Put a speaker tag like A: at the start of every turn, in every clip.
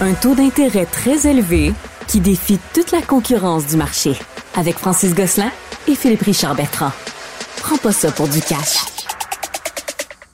A: Un taux d'intérêt très élevé qui défie toute la concurrence du marché. Avec Francis Gosselin et Philippe Richard Bertrand. Prends pas ça pour du cash.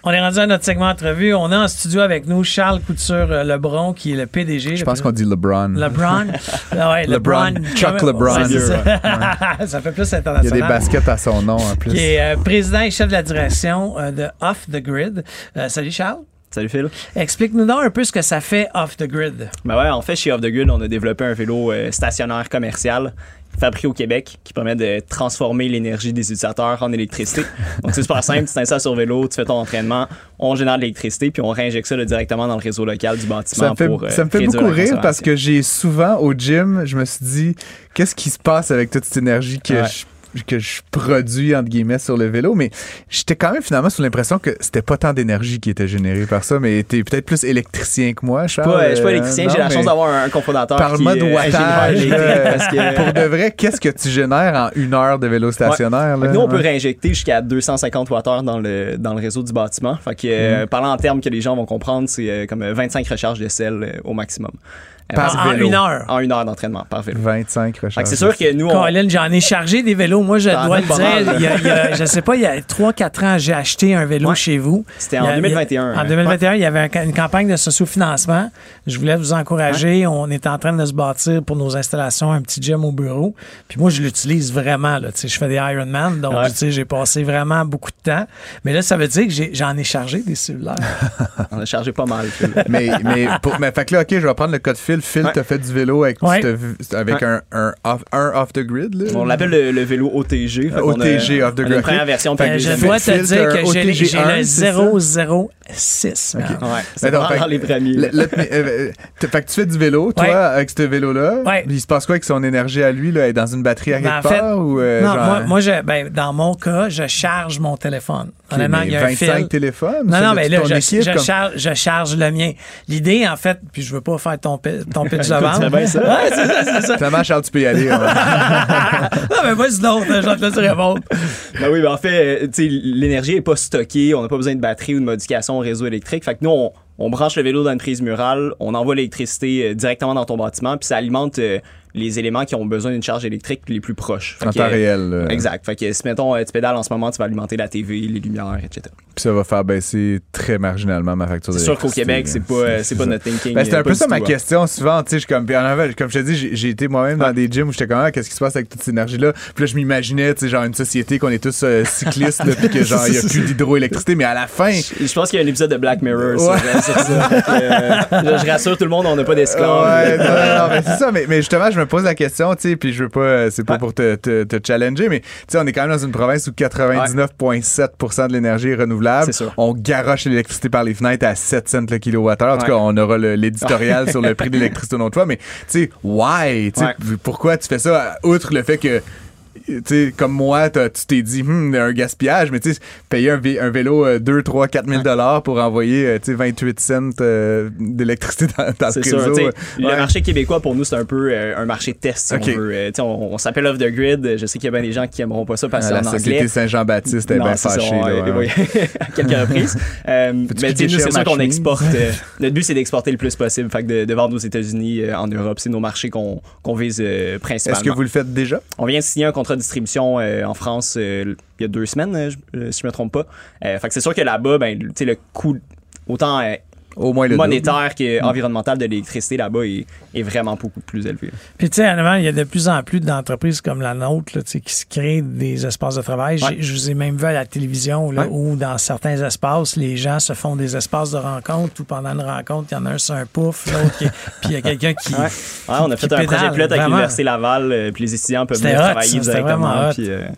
B: On est rendu à notre segment entrevue. On est en studio avec nous Charles Couture-Lebron, qui est le PDG.
C: Je pense qu'on dit LeBron.
B: LeBron. Ah ouais, LeBron.
C: Chuck LeBron.
B: Ouais, ça. ça fait plus international.
C: Il y a des baskets à son nom en plus.
B: Qui est euh, président et chef de la direction euh, de Off the Grid. Euh, salut Charles.
D: Salut Phil.
B: Explique-nous donc un peu ce que ça fait Off the Grid.
D: Ben ouais, en fait, chez Off the Grid, on a développé un vélo euh, stationnaire commercial fabriqué au Québec qui permet de transformer l'énergie des utilisateurs en électricité. Donc c'est super simple, tu t'installes sur vélo, tu fais ton entraînement, on génère de l'électricité puis on réinjecte ça là, directement dans le réseau local du bâtiment
C: ça me fait,
D: pour euh,
C: Ça me fait beaucoup rire parce que j'ai souvent au gym, je me suis dit qu'est-ce qui se passe avec toute cette énergie que
D: Ouais.
C: je que je produis entre guillemets sur le vélo mais j'étais quand même finalement sous l'impression que c'était pas tant d'énergie qui était générée par ça mais t'es peut-être plus électricien que moi
D: Je suis
C: Charles
D: pas, je suis pas
C: Euh,
D: électricien,
C: non,
D: j'ai la chance d'avoir un, cofondateur
C: Parle-moi de
D: euh,
C: wattage
D: que-
C: pour de vrai qu'est-ce que tu génères en une heure de vélo stationnaire là?
D: nous, on peut
C: Ouais.
D: réinjecter jusqu'à 250 Wh dans le, dans le réseau du bâtiment. Fait que, euh, parlant en termes que les gens vont comprendre, c'est euh, comme euh, 25 recharges de sel euh, au maximum. Euh,
C: Par
B: en,
C: vélo.
B: une heure.
D: En une heure d'entraînement par vélo.
C: 25
D: Fait
C: recharges
D: c'est sûr que nous, on,
B: Colin, j'en ai chargé des vélos. Moi, je dois le dire. Il y a, il y a- je sais pas, il y a 3-4 ans, j'ai acheté un vélo
D: Ouais.
B: chez vous.
D: C'était en
B: a-
D: 2021.
B: En
D: hein.
B: 2021, il y avait un- une campagne de socio-financement. Je voulais vous encourager. On est en train de se bâtir pour nos installations un petit gym au bureau. Puis moi, je l'utilise vraiment. Là. Tu sais, Je fais des Ironman, donc
D: Ouais.
B: tu sais, j'ai passé vraiment beaucoup de temps. Mais là, ça veut dire que j'ai- j'en ai, chargé des cellulaires.
D: On a chargé pas mal.
C: Mais, mais, pour, mais fait que là, OK, je vais prendre le cas de Phil. Phil,
D: Ouais.
C: t'as fait du vélo avec,
B: Ouais.
D: Ouais.
C: un, un, off, un off the grid. Là.
D: On l'appelle le, le vélo OTG. A-
C: OTG, off the grid.
D: Première version.
B: Je dois
C: Phil,
B: te dire que j'ai le
C: 1, c'est ça?
B: 006. man.
D: Ouais, c'est dans les premiers.
C: Le- le- mais, euh, fait que tu fais du vélo, toi,
B: Ouais.
C: avec ce vélo-là.
B: Ouais.
C: Il se passe quoi avec son énergie à lui? Là? Elle est dans une batterie à
B: Ben,
C: quelque part? ou, euh,
B: non,
C: genre,
B: moi, moi je, ben, dans mon cas, je charge mon téléphone. Honnêtement,
C: mais
B: il y a un
C: 25
B: fil.
C: téléphones?
B: Non, non, mais là, je, charge, le mien. L'idée, en fait, puis je veux pas faire ton, pi- ton pitch de vente.
D: tu fais bien ça.
B: Ouais, c'est ça, c'est ça.
C: Finalement, Charles, tu peux y aller. ouais.
B: non, mais vas-y donc, je vais te laisser répondre.
D: Ben oui, ben en fait, euh, tu sais, l'énergie est pas stockée, on n'a pas besoin de batterie ou de modification au réseau électrique. Fait que nous, on, on branche le vélo dans une prise murale, on envoie l'électricité euh, directement dans ton bâtiment, puis ça alimente euh, les éléments qui ont besoin d'une charge électrique les plus proches. Fait
C: En
D: que,
C: temps
D: euh,
C: réel. là.
D: Exact. Fait que si, mettons, euh, tu pédales en ce moment, tu vas alimenter la TV, les lumières, etc.
C: Puis ça va faire baisser très marginalement ma facture
D: C'est sûr qu'au Québec, c'est pas, euh, c'est pas notre thinking.
C: Ben, c'était
D: euh,
C: un peu ça
D: tout,
C: ma
D: hein.
C: question souvent, tu sais, je comme puis en fait, comme je te dis, j'ai- été moi-même dans des gyms où j'étais comme ah, qu'est-ce qui se passe avec toute cette énergie là. Puis là je m'imaginais, tu sais, genre une société qu'on est tous euh, cyclistes puis que genre il y a plus d'hydroélectricité mais à la fin
D: Je pense qu'il y a un épisode de Black Mirror
C: Ouais.
D: Euh, sur ça. Euh, je, je rassure tout le monde, on n'a pas d'esclaves.
C: Ouais, non, non, mais c'est ça. Mais, mais justement, je me pose la question, tu sais, puis je veux pas, euh, c'est pas pour te, te, te challenger, mais tu sais, on est quand même dans une province où 99,7% de l'énergie est renouvelable.
D: C'est sûr.
C: On garoche l'électricité par les fenêtres à 7 cents le kilowattheure. En tout cas, on aura l'éditorial sur le prix de l'électricité une autre fois, mais tu sais, why? Pourquoi tu fais ça, outre le fait que tu sais, comme moi, tu t'es dit, hmm, un gaspillage, mais tu sais, payer un, vé- un vélo euh, 2, 3, 4 000 dollars pour envoyer, euh, tu sais, 28 cents euh, d'électricité dans, dans le réseau. euh,
D: Le
C: ouais.
D: marché québécois, pour nous, c'est un peu euh, un marché test, si
C: Ok.
D: on veut. Euh, on on s'appelle Off the Grid. Je sais qu'il y a bien des gens qui aimeront pas ça parce que
C: Ah, la société. Saint-Jean-Baptiste est bien fâchée.
D: à quelques reprises. Mais tu nous, c'est sûr qu'on exporte. notre but, c'est d'exporter le plus possible. Fait que de, de vendre aux États-Unis, en Europe, c'est nos marchés qu'on qu'on vise principalement.
C: Est-ce que vous le faites déjà?
D: On vient de signer un contrat de distribution euh, en France euh, il y a deux semaines, euh, si je me trompe pas. Fait que c'est sûr que là-bas, ben, le coût autant
C: Au moins le
D: monétaire qu'environnemental de l'électricité là-bas est, est vraiment beaucoup plus élevé.
B: Puis, tu sais, honnêtement, il y a de plus en plus d'entreprises comme la nôtre là, tu sais, qui se créent des espaces de travail.
D: Ouais.
B: Je vous ai même vu à la télévision là,
D: Ouais.
B: où, dans certains espaces, les gens se font des espaces de rencontre où pendant une rencontre, il y en a un sur un pouf, l'autre qui. Puis il y a quelqu'un qui.
D: Ouais. Ouais, on a fait un projet pilote avec l'Université Laval, euh, puis les étudiants peuvent venir
B: hot,
D: travailler
B: ça,
D: directement. euh,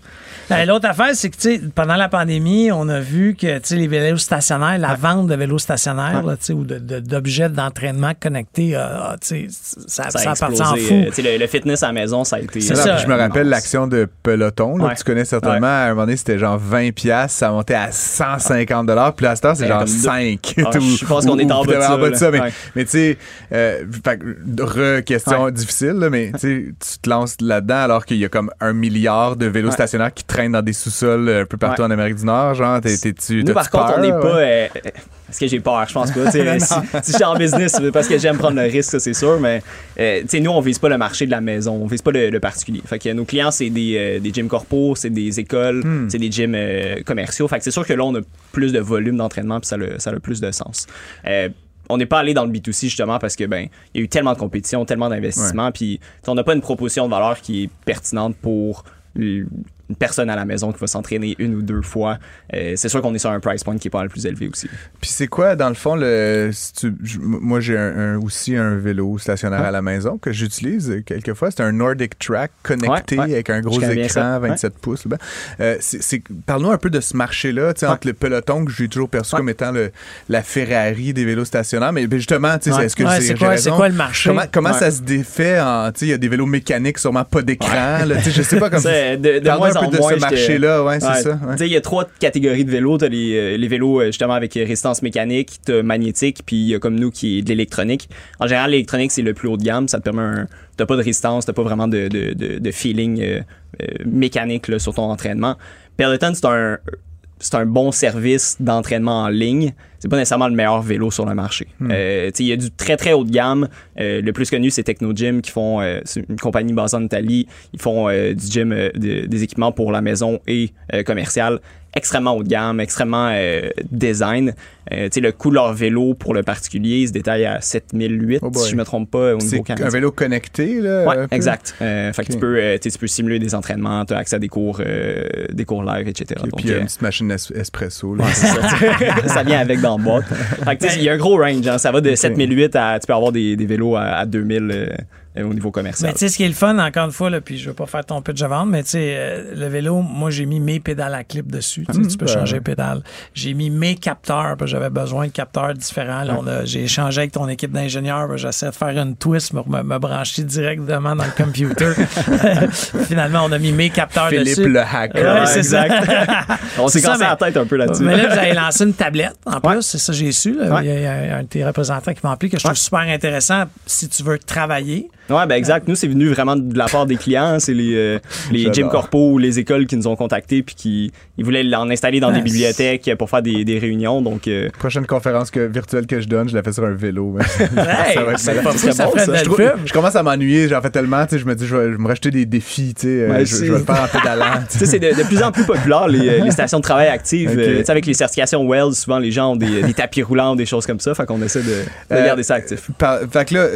B: Ben, L'autre affaire, c'est que tu sais, pendant la pandémie, on a vu que tu sais, les vélos stationnaires, la vente de vélos stationnaires là, ou de- de- d'objets d'entraînement connectés, euh, ah, ça,
D: ça
B: ça, en fou.
D: euh, le, le fitness à la maison, ça a été.
B: Ça.
C: puis je me rappelle l'action de Peloton, là,
D: Ouais.
C: que tu connais certainement.
D: Ouais.
C: À un moment donné, c'était genre 20 pièces, ça montait à 150 dollars, puis là, à cette heure, c'est
D: Ouais,
C: genre
D: comme deux-
C: 5.
D: Ah, je pense qu'on est en bas de ça,
C: mais,
D: Ouais.
C: mais tu sais, euh, re-question difficile, là, mais tu te lances là-dedans alors qu'il y a comme un milliard de vélos
D: Ouais.
C: stationnaires qui traînent dans des sous-sols euh, un peu partout
D: Ouais.
C: en Amérique du Nord, genre, t'es, tu
D: Nous, par contre, on n'est pas. Est-ce que j'ai peur? Je pense pas. Si, si je suis en business, c'est parce que j'aime prendre le risque, c'est sûr, mais euh, tu sais, nous, on vise pas le marché de la maison, on vise pas le, le particulier. Fait que nos clients, c'est des, euh, des gyms corpos, c'est des écoles, c'est des gyms euh, commerciaux. Fait que c'est sûr que là, on a plus de volume d'entraînement, puis ça, a- ça a plus de sens. Euh, on n'est pas allé dans le B2C justement parce que ben il y a eu tellement de compétition, tellement d'investissement, puis on n'a pas une proposition de valeur qui est pertinente pour une personne à la maison qui va s'entraîner une ou deux fois. Euh, c'est sûr qu'on est sur un price point qui est pas le plus élevé aussi.
C: Puis c'est quoi, dans le fond, le, si tu- je- moi j'ai un- un- aussi un vélo stationnaire
D: Ouais.
C: à la maison que j'utilise quelquefois. C'est un Nordic Track connecté
D: Ouais, ouais.
C: avec un gros écran
D: ça.
C: 27 pouces. Euh, Parle-nous un peu de ce marché-là, entre le peloton que j'ai toujours perçu comme étant le, la Ferrari des vélos stationnaires. Mais justement, est-ce que c'est
B: quoi, le marché?
C: Comment, ça se défait il y a des vélos mécaniques, sûrement pas d'écran, je sais pas comme
D: de, moins
C: peu de ce marché-là, ouais, c'est
D: Ouais.
C: ça. ouais.
D: Tu sais, il y a trois catégories de vélos. T'as les, euh, les vélos euh, justement avec résistance mécanique, t'as magnétique, puis il y a comme nous qui est de l'électronique. En général, l'électronique c'est le plus haut de gamme. Ça te permet un, t'as pas de résistance, t'as pas vraiment de, de, de, de feeling euh, euh, mécanique là, sur ton entraînement. Peloton c'est un c'est un bon service d'entraînement en ligne. C'est pas nécessairement le meilleur vélo sur le marché. Euh, tu sais, il y a du très très haut de gamme. Euh, le plus connu, c'est Technogym qui font euh, une compagnie basée en Italie. Ils font euh, du gym, euh, de- des équipements pour la maison et euh, commercial extrêmement haut de gamme, extrêmement euh, design. Euh, tu sais, le coût de leur vélo pour le particulier il se détaille à 7008,
C: Oh boy.
D: si je me trompe pas, au
C: C'est
D: niveau
C: un
D: canadien.
C: vélo connecté, là.
D: Ouais,
C: un
D: exact. Euh, fait que tu peux, euh, tu peux simuler des entraînements, tu as accès à des cours, euh, des cours live, etc.
C: Et puis il y a une petite machine es- espresso. Là.
D: Ouais, ça. ça vient avec dans le boîte. Fait que, tu sais, il y a un gros range. hein. Ça va de 7008 à. Tu peux avoir des, des vélos à, à 2000 euh, euh, au niveau commercial.
B: Mais tu sais, ce qui est le fun, encore une fois, là, puis je veux pas faire ton pitch de vente, mais tu sais, euh, le vélo, moi, j'ai mis mes pédales à clip dessus. Tu sais, tu peux
C: ben.
B: changer les pédales. J'ai mis mes capteurs, parce que j'avais besoin de capteurs différents. Là, on a- j'ai échangé avec ton équipe d'ingénieurs, que j'essaie de faire une twist pour me, me brancher directement dans le computer. Finalement, on a mis mes capteurs
C: Philippe
B: dessus.
C: le hacker.
B: Ouais,
D: Ouais,
B: c'est ça.
D: On s'est cassé la tête un peu là-dessus.
B: Mais là, vous avez lancé une tablette, en plus,
D: Ouais.
B: c'est ça j'ai su. là.
D: Ouais.
B: Il y a un de tes représentants qui m'a appelé que je trouve
D: Ouais.
B: super intéressant si tu veux travailler.
D: Ouais, ben exact. Nous, c'est venu vraiment de la part des clients. C'est les, euh, les gym corpo ou les écoles qui nous ont contactés puis qui ils voulaient l'en installer dans des bibliothèques pour faire des, des réunions. Donc, euh,
C: Prochaine conférence que, virtuelle que je donne, je la fais sur un vélo.
B: Hey,
C: ça va être
B: pas ça
D: bon, ça.
C: je, trouve- commence à m'ennuyer, j'en fais tellement, tu sais, je me dis, je vais, je vais me rajouter des défis, tu sais, euh,
D: Ouais,
C: je, je vais le faire en pédalant.
D: c'est de, de plus en plus populaire les, euh, les stations de travail actives.
C: Ok.
D: Euh, avec les certifications Wells, souvent les gens ont des, des tapis roulants, des choses comme ça. Fait qu'on essaie de, de garder ça actif.
C: Par- fait que là,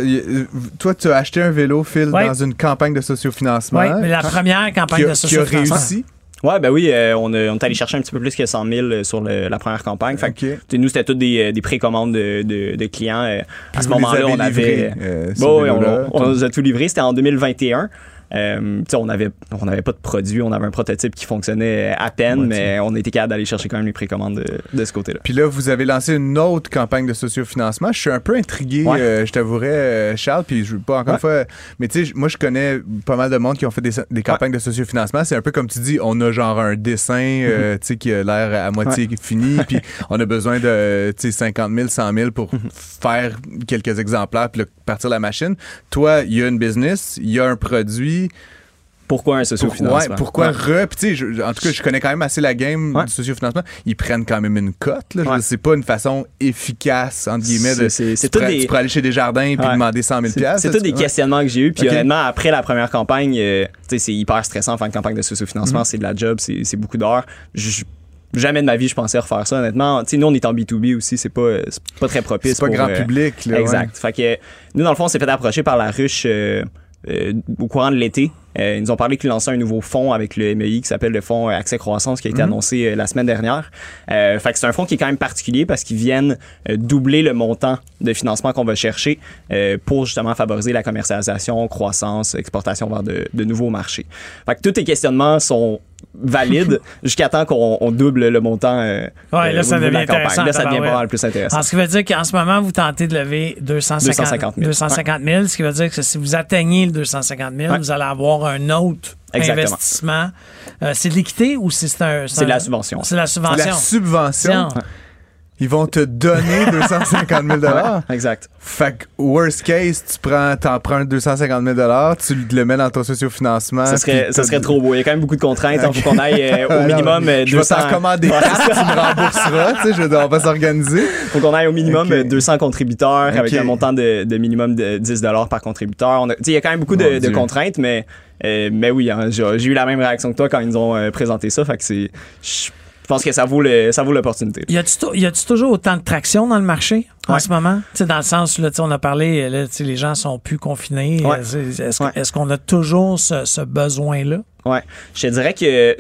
C: toi, tu as acheté un vélo, Phil,
B: Ouais.
C: dans une campagne de sociofinancement
B: Oui, mais la première campagne
C: a,
B: de
C: qui a
B: sociofinancement.
C: réussi.
D: Ouais, ben oui, euh, on, a- on est allé chercher un petit peu plus que 100 000 sur le- la première campagne. Fait que, nous, c'était toutes des, euh, des précommandes de, de, de clients. euh, à ce moment-là, on avait.
C: euh,
D: Bon, oui, on, on nous a tout livré. C'était en 2021. Euh, on avait on n'avait pas de produit, on avait un prototype qui fonctionnait à peine,
C: Ouais,
D: mais on était capable d'aller chercher quand même les précommandes de, de ce côté-là.
C: Puis là, vous avez lancé une autre campagne de sociofinancement. Je suis un peu intrigué,
D: Ouais.
C: euh, je t'avourais, euh, Charles, puis je veux pas encore
D: Ouais.
C: une fois. Mais tu sais, moi, je connais pas mal de monde qui ont fait des, des campagnes de sociofinancement. C'est un peu comme tu dis, on a genre un dessin, euh, tu sais, qui a l'air à moitié fini, puis on a besoin de, tu sais, 50 000, 100 000 pour faire quelques exemplaires, puis partir la machine. Toi, il y a une business, il y a un produit.
D: Pourquoi un sociofinancement?
C: ouais, pourquoi
D: Ouais.
C: re? Puis tu sais, je- en tout cas, je connais quand même assez la game
D: Ouais.
C: du sociofinancement. Ils prennent quand même une cote. Là. C'est pas une façon efficace, entre guillemets, de.
D: C'est- c'est- c'est
C: tu,
D: des-
C: tu aller chez Desjardins puis demander 100 000
D: C'est tous des questionnements que j'ai eu. Puis honnêtement, après la première campagne, euh, tu sais, c'est hyper stressant faire une campagne de socio-financement.
C: Mhm.
D: C'est de la job, c'est c'est beaucoup d'heures. Je- Jamais de ma vie, je pensais refaire ça, honnêtement. Tu sais, nous, on est en B2B aussi, c'est pas, euh, c'est pas très propice.
C: C'est pas
D: pour,
C: grand
D: euh,
C: public. Là,
D: Exact. Fait que nous, dans le fond, on s'est fait approcher par la ruche euh, au courant de l'été. Euh, ils nous ont parlé qu'ils lançaient un nouveau fonds avec le MEI qui s'appelle le fonds Accès Croissance qui a été
C: Mhm.
D: annoncé euh, la semaine dernière. Euh, fait que c'est un fonds qui est quand même particulier parce qu'ils viennent euh, doubler le montant de financement qu'on va chercher euh, pour justement favoriser la commercialisation, croissance, exportation vers de, de nouveaux marchés. Fait que tous tes questionnements sont valides jusqu'à temps qu'on on double le montant. euh,
B: Ouais, là,
D: euh,
B: ça
D: de
B: devient
D: campagne.
B: intéressant,
D: Là, ça devient pas mal plus intéressant.
B: Alors, ce qui veut dire qu'en ce moment, vous tentez de lever 250,
D: 250 000.
B: 250 000, ce qui veut dire que si vous atteignez le 250 000,
D: Ouais.
B: vous allez avoir un autre
D: Exactement.
B: investissement. Euh, c'est de l'équité ou c'est c'est un...
D: C'est de la subvention.
B: C'est la subvention?
C: la subvention. Ils vont te donner 250 000
D: Exact.
C: Fait que, worst case, tu prends, t'empruntes 250 000 tu le mets dans ton sociofinancement.
D: Ça serait, ça serait trop beau. Il y a quand même beaucoup de contraintes. Il faut qu'on aille euh, au
C: Alors,
D: minimum euh,
C: Je vais
D: 200.
C: t'en commander
D: Ouais,
C: quatre, tu me rembourseras, tu sais, je on va s'organiser.
D: faut qu'on aille au minimum
C: Ok.
D: euh, 200 contributeurs avec un montant de, de minimum de 10 par contributeur. Il y a quand même beaucoup de, contraintes, mais, euh, mais oui, hein, j'ai j'ai eu la même réaction que toi quand ils nous ont euh, présenté ça. Fait que c'est. Je pense que ça vaut le- ça vaut l'opportunité.
B: Y a-tu tou- y a-tu toujours autant de traction dans le marché en
D: Ouais.
B: ce moment? Dans le sens, là, on a parlé, là, les gens sont plus confinés.
D: Ouais.
B: Euh, Est-ce
D: Ouais.
B: qu'on a toujours ce, ce besoin-là?
D: Ouais, je te dirais que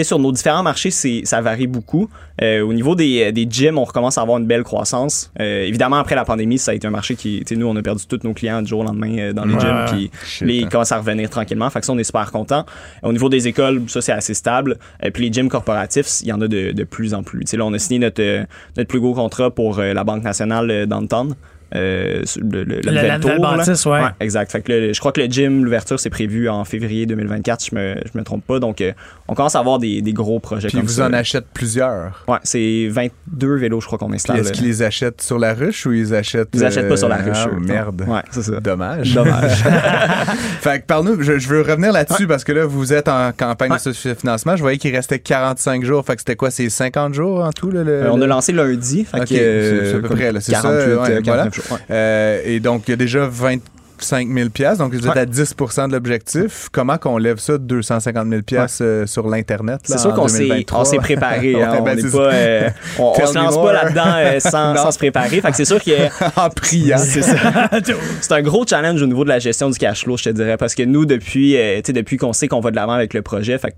D: sais, sur nos différents marchés, c'est ça varie beaucoup. Euh, au niveau des, des gyms, on recommence à avoir une belle croissance. Euh, évidemment, après la pandémie, ça a été un marché qui, tu sais, nous, on a perdu tous nos clients du jour au lendemain euh, dans les
B: Ouais,
D: gyms, puis ils commencent à revenir tranquillement. Fait que ça, on est super content. Au niveau des écoles, ça, c'est assez stable. Et puis les gyms corporatifs, il y en a de, de plus en plus. Tu sais, là, on a signé notre, euh, notre plus gros contrat pour euh, la Banque nationale euh, downtown. Euh, le, le, le
B: La- la
D: tour,
B: bâtisse, ouais.
D: exact. Fait que le- je crois que le gym, l'ouverture, c'est prévu en février 2024, je me, je me trompe pas. Donc, euh, on commence à avoir des, des gros projets
C: Puis
D: comme
C: vous
D: ça.
C: en achetez plusieurs.
D: Ouais, c'est 22 vélos, je crois qu'on installe.
C: est-ce qu'ils les achètent sur la ruche ou ils achètent.
D: Ils achètent pas sur la
C: euh,
D: ruche.
C: ah,
D: eux.
C: merde.
D: Ouais, c'est ça.
C: Dommage.
D: Dommage.
C: fait que parle-nous, je, je veux revenir là-dessus parce que là, vous êtes en campagne
D: Ouais.
C: de financement. Je voyais qu'il restait 45 jours. Fait que c'était quoi, c'est 50 jours en tout? Là, le-
D: Euh, on a lancé lundi. Fait
C: Ok,
D: que, euh,
C: c'est- à peu près, là, c'est ça,
D: 48,
C: ouais,
D: 49
C: voilà.
D: jours. Ouais.
C: Euh, et donc, il y a déjà 25 000 piastres, donc vous êtes
D: Ouais.
C: à 10% de l'objectif. Comment qu'on lève ça de 250 000 piastres euh, sur l'Internet?
D: C'est sûr qu'on s'est,
C: 2023?
D: on s'est préparé.
C: Ouais,
D: hein, on
C: ben, c'est
D: pas, euh, se lance
C: more.
D: pas là-dedans euh, sans, se préparer. Fait que c'est sûr que
C: en priant.
D: c'est c'est un gros challenge au niveau de la gestion du cash flow, je te dirais, parce que nous, depuis, depuis qu'on sait qu'on va de l'avant avec le projet, fait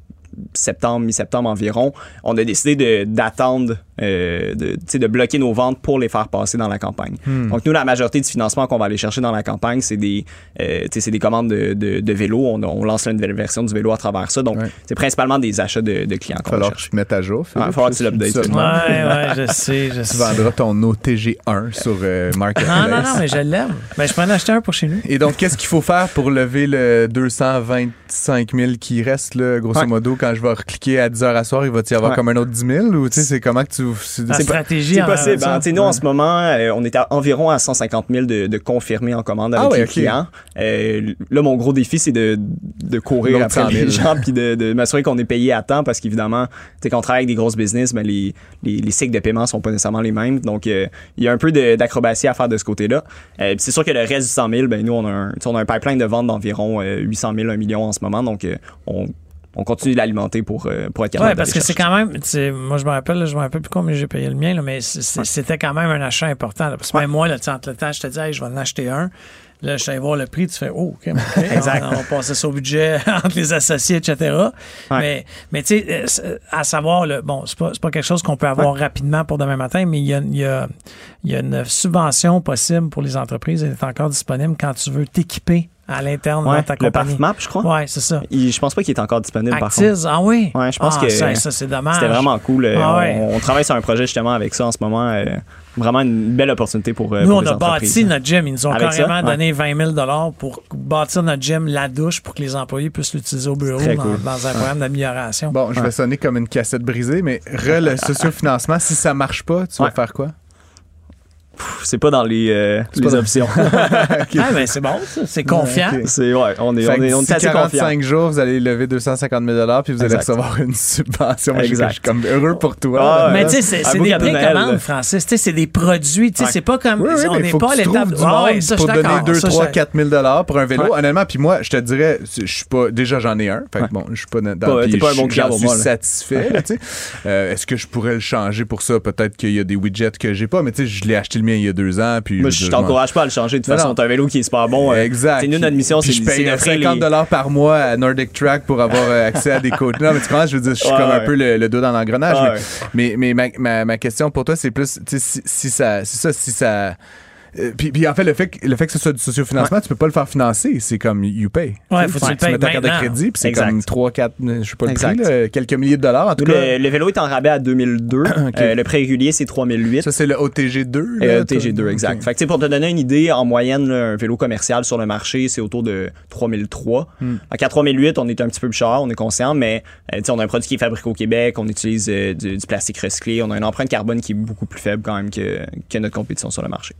D: septembre, mi-septembre environ, on a décidé d'attendre, euh, de, tu sais, de bloquer nos ventes pour les faire passer dans la campagne.
C: Hmm.
D: Donc, nous, la majorité du financement qu'on va aller chercher dans la campagne, c'est des, euh, tu sais, c'est des commandes de, de, de vélos. On, on lance la nouvelle version du vélo à travers ça. Donc,
C: Ouais.
D: c'est principalement des achats de, de clients
C: Il va
D: qu'on va
C: falloir que
D: chercher.
C: tu te mettes à jour. Philippe,
D: il va falloir que tu
C: je-
D: l'updates.
B: Ouais, ouais, je sais, je
C: Tu
B: sais.
C: vendras ton OTG1 sur euh, Marketplace.
B: Non, non, non, mais je l'aime. Ben, je peux en acheter un pour chez nous.
C: Et donc, qu'est-ce qu'il faut faire pour lever le 225 000 qui reste, là, grosso
D: Ouais.
C: modo, quand je vais recliquer à 10 h à soir, il va y avoir
D: Ouais.
C: comme un autre 10 000? Ou tu sais, c'est comment que tu. C'est-
B: La
C: c'est-
B: stratégie
D: C'est
B: en
D: possible.
B: arrière de
D: Tu sais,
B: ça.
D: nous, en ce moment, euh, on est à environ à 150 000 de, de confirmés en commande avec
C: Ah ouais,
D: les clients. Euh, là, mon gros défi, c'est de, de courir
C: L'autre
D: après
C: 100 000.
D: les gens puis de, de m'assurer qu'on est payé à temps parce qu'évidemment, quand on travaille avec des grosses business, ben, les, les, les cycles de paiement sont pas nécessairement les mêmes. Donc, euh, il y a un peu d'acrobatie à faire de ce côté-là. C'est sûr que le reste du 100 000, ben, nous, on a un, on a un pipeline de vente d'environ euh, 800 000, 1 million en ce moment. Donc, on, on continue de l'alimenter pour, euh, pour être capable
B: Ouais, parce que c'est quand même, moi je me rappelle, là, je me rappelle plus combien j'ai payé le mien, là, mais c'était quand même un achat important. là. parce que même moi, là, entre le temps, je te dis, hey, je vais en acheter un. Là, je suis allé voir le prix, tu fais, oh, OK.
D: Exact.
B: On, on passait ça au budget entre les associés, etc. Mais, mais tu sais, euh, à savoir, là, bon, c'est pas, pas quelque chose qu'on peut avoir rapidement pour demain matin, mais il y a, y a une subvention possible pour les entreprises. Elle est encore disponible quand tu veux t'équiper à l'interne
D: Ouais,
B: dans ta
D: le. PAFMAP, je crois.
B: Ouais, c'est ça.
D: Il- je pense pas qu'il est encore disponible, par contre.
B: Actise, ah oui?
D: Ouais, je pense
B: Ah,
D: que
B: ça, ça, c'est dommage.
D: C'était vraiment cool. Euh,
B: Ah ouais.
D: on, travaille sur un projet justement avec ça en ce moment. euh, vraiment une belle opportunité pour, euh,
B: Nous,
D: pour
B: on
D: les
B: a bâti notre gym. Ils nous ont
D: Avec ça,
B: carrément
D: ouais.
B: donné 20 000 pour bâtir notre gym, la douche, pour que les employés puissent l'utiliser au bureau dans,
D: cool.
B: dans un programme d'amélioration.
C: Bon, je vais sonner comme une cassette brisée, mais re le sociofinancement, si ça marche pas, tu vas faire quoi?
D: C'est pas dans les, euh, les
C: pas
D: options.
B: Ah, ben, c'est bon. C'est confiant.
D: c'est, ouais, on est,
C: Fait
D: on est, on est assez confiants.
C: 45 jours, vous allez lever 250 000 puis vous allez
D: Exact.
C: recevoir une subvention. Je-
D: Exact.
C: Je suis comme heureux pour toi.
D: Ah.
B: Mais tu sais, c'est des précommandes. Francis. Tu sais, c'est des produits. Tu sais,
D: Ouais.
B: c'est pas comme.
C: Oui, oui,
B: on
C: mais
B: n'est pas à l'étape.
C: du
B: Ah
C: monde
B: ouais, ça, je
C: pour donner
B: d'accord.
C: 2,
B: Ça,
C: 3,
B: je-
C: 4 000 dollars pour un vélo.
D: Ouais.
C: Honnêtement, puis moi, je te dirais, je suis pas, déjà j'en ai un. Fait que bon, je suis pas dans,
D: t'es pas un bon client
C: suis satisfait. Euh, Est-ce que je pourrais le changer pour ça? Peut-être qu'il y a des widgets que j'ai pas, mais tu sais, je l'ai acheté le mien il y a deux ans, puis
D: Moi,
C: je-
D: t'encourage pas à le changer. De toute
C: Non,
D: façon, t'as un vélo qui est super bon. euh,
C: Exact.
D: c'est nous, notre mission,
C: Puis je paye
D: d'offrir
C: 50
D: les-
C: dollars par mois à Nordic Track pour avoir euh, accès à des coachs. Non, mais tu comprends, je veux dire, je suis
D: Ouais,
C: comme un peu le, le dos dans l'engrenage.
D: Ouais,
C: mais mais, mais ma, ma, ma question pour toi, c'est plus, tu sais, si, si ça, c'est ça, si ça euh, puis, puis en fait, le fait, que, le fait que ce soit du sociofinancement, tu peux pas le faire financer. C'est comme you pay.
B: Ouais,
C: Tu
B: faut que tu le
C: tu
B: payes
C: mets ta carte de crédit, puis c'est
D: Exact.
C: comme 3, 4, je sais pas le
D: Exact.
C: prix, là, quelques milliers de dollars. En tout cas,
D: Le, le vélo est en rabais à 2002. Euh, le prêt régulier, c'est 3008.
C: ça, c'est le OTG2. là,
D: Euh,
C: toi?
D: TG2, exact.
C: Ok.
D: Fait que, tu sais, pour te donner une idée, en moyenne, là, un vélo commercial sur le marché, c'est autour de 3003.
C: Hmm.
D: Fait qu'à 3008, on est un petit peu plus cher, on est conscient, mais euh, tu sais, on a un produit qui est fabriqué au Québec, on utilise euh, du, du plastique recyclé, on a une empreinte carbone qui est beaucoup plus faible quand même que, que notre compétition sur le marché.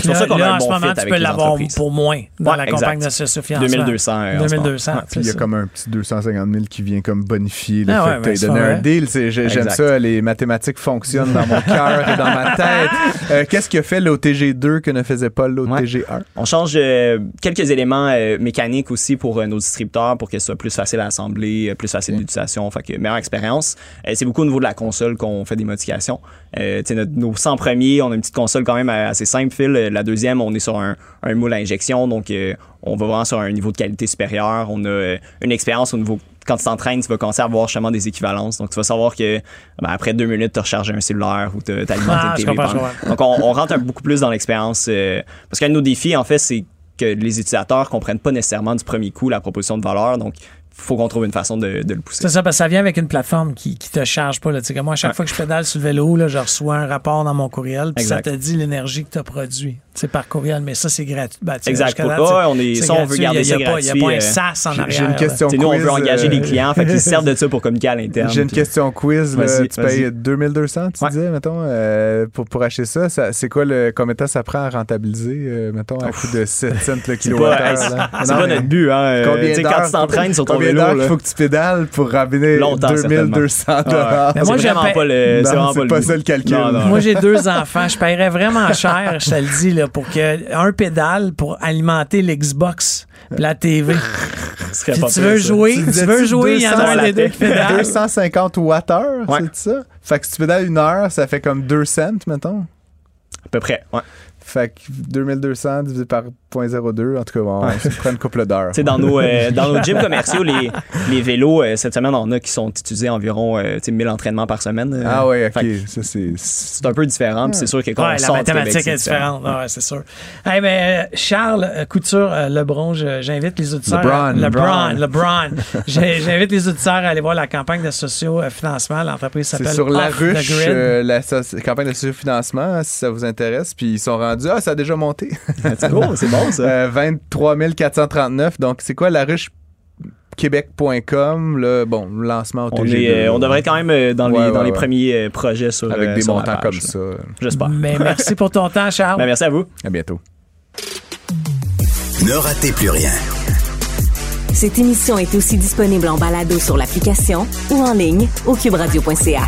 D: C'est pour
B: là,
D: ça qu'on a un
B: en ce
D: bon
B: moment,
D: fit
B: tu
D: avec
B: peux l'avoir pour moins dans
D: Ouais,
B: la
D: exact.
B: campagne de sociofinancement.
D: 2200, euh, en ce
B: 2200,
C: Puis il y a
B: ça.
C: comme un petit 250 000 qui vient comme bonifier le
B: Ah ouais,
C: fait que tu
B: c'est
C: donné un deal. J'aime ça, les mathématiques fonctionnent dans mon cœur et dans ma tête. Euh, Qu'est-ce que fait l'OTG2 que ne faisait pas l'OTG1?
D: On change euh, quelques éléments euh, mécaniques aussi pour euh, nos distributeurs pour que ce soit plus facile à assembler, plus facile d'utilisation, fait que meilleure expérience. Euh, c'est beaucoup au niveau de la console qu'on fait des modifications. Euh, tu sais, notre- nos 100 premiers, on a une petite console quand même assez simple, Phil. La deuxième, on est sur un, un moule à injection, donc euh, on va vraiment sur un niveau de qualité supérieur. On a euh, une expérience au niveau quand tu t'entraînes, tu vas commencer à avoir justement des équivalences. Donc, tu vas savoir que ben, après deux minutes, tu as rechargé un cellulaire ou tu as alimenté
B: Ah,
D: une donc, on, on rentre un- beaucoup plus dans l'expérience. euh, parce qu'un de nos défis, en fait, c'est que les utilisateurs comprennent pas nécessairement du premier coup la proposition de valeur. Donc, faut qu'on trouve une façon de, de le pousser.
B: C'est ça, parce que ça vient avec une plateforme qui, qui te charge pas. Là. Que moi, à chaque
D: Ouais.
B: fois que je pédale sur le vélo, là, je reçois un rapport dans mon courriel, puis ça te dit l'énergie que tu as produit. C'est par courriel, mais ça, c'est gratuit. Ben,
D: Exact. Pour- on est- ça, on veut
B: gratuit.
D: garder
B: Il y a-
D: ça
B: il y a pas- Il n'y a
D: gratuit,
B: pas un
D: euh,
B: SAS en arrière.
C: j'ai une question.
D: Nous, on veut engager
C: euh,
D: les clients, fait qu'ils se servent de ça pour communiquer à l'interne.
C: J'ai une
D: puis-
C: question quiz. Là, tu payes 2200, tu
D: Ouais.
C: disais, mettons, euh, pour, pour acheter ça. ça c'est quoi le. Combien de temps ça prend à rentabiliser, euh, mettons, à coût de 7 cents le
D: C'est pas,
C: kilowattheure?
D: c'est- pas
C: mais
D: notre but. Hein. Euh,
C: Combien
D: quand tu t'entraînes sur ton
C: combien
D: vélo,
C: qu'il faut que tu pédales pour ramener
D: Longtemps,
C: 2200 dollars?
B: Mais moi,
D: c'est vraiment pas le, pas
C: pas calcul.
B: Moi, j'ai deux enfants. Je paierais vraiment cher, je te le dis, là, pour que un pédale pour alimenter l'Xbox, la TV. Tu veux
D: ça.
B: jouer,
C: Tu
B: tu veux jouer, il y en a
C: 200
B: un des deux qui pédale.
C: 250 wattheures,
D: Ouais.
C: c'est ça? Fait que si tu pédales une heure, ça fait comme 2 cents, mettons?
D: À peu près, ouais.
C: Fait que 2200 divisé par 0.02, en tout cas, bon, ça prend une couple d'heures.
D: Tu sais, dans nos, euh, dans nos gyms commerciaux, les, les vélos, euh, cette semaine, on en a qui sont utilisés environ euh, tu sais, 1000 entraînements par semaine. euh.
C: Ah ouais, ok. Ça, c'est.
D: C'est un peu différent, puis c'est sûr que quand
B: Ouais,
D: on
B: la
D: sort du Québec,
B: mathématique
D: c'est
B: est différente, ouais, c'est sûr. Hey, mais Charles Couture, Lebron, j'invite les auditeurs.
C: LeBron.
B: LeBron. LeBron. J'invite les auditeurs à aller voir la campagne de socio-financement. L'entreprise
C: C'est
B: s'appelle
C: sur la
B: Off
C: ruche,
B: Grid.
C: euh, la campagne de sociofinancement, si ça vous intéresse. Puis ils sont rendus, ah, ça a déjà monté.
D: C'est gros, c'est bon ça.
C: Euh, 23 439. Donc, c'est quoi la ruche québec.com, là, bon, lancement au
D: On,
C: TG2.
D: est, euh, on devrait être quand même euh, dans
C: Ouais,
D: les,
C: ouais,
D: dans les
C: ouais.
D: premiers euh, projets sur
C: Avec
D: euh,
C: des
D: sur la
C: montants
D: page,
C: comme ça.
D: J'espère.
B: Mais merci pour ton temps, Charles.
D: Ben, merci à vous.
C: À bientôt.
E: Ne ratez plus rien.
A: Cette émission est aussi disponible en balado sur l'application ou en ligne au cuberadio.ca.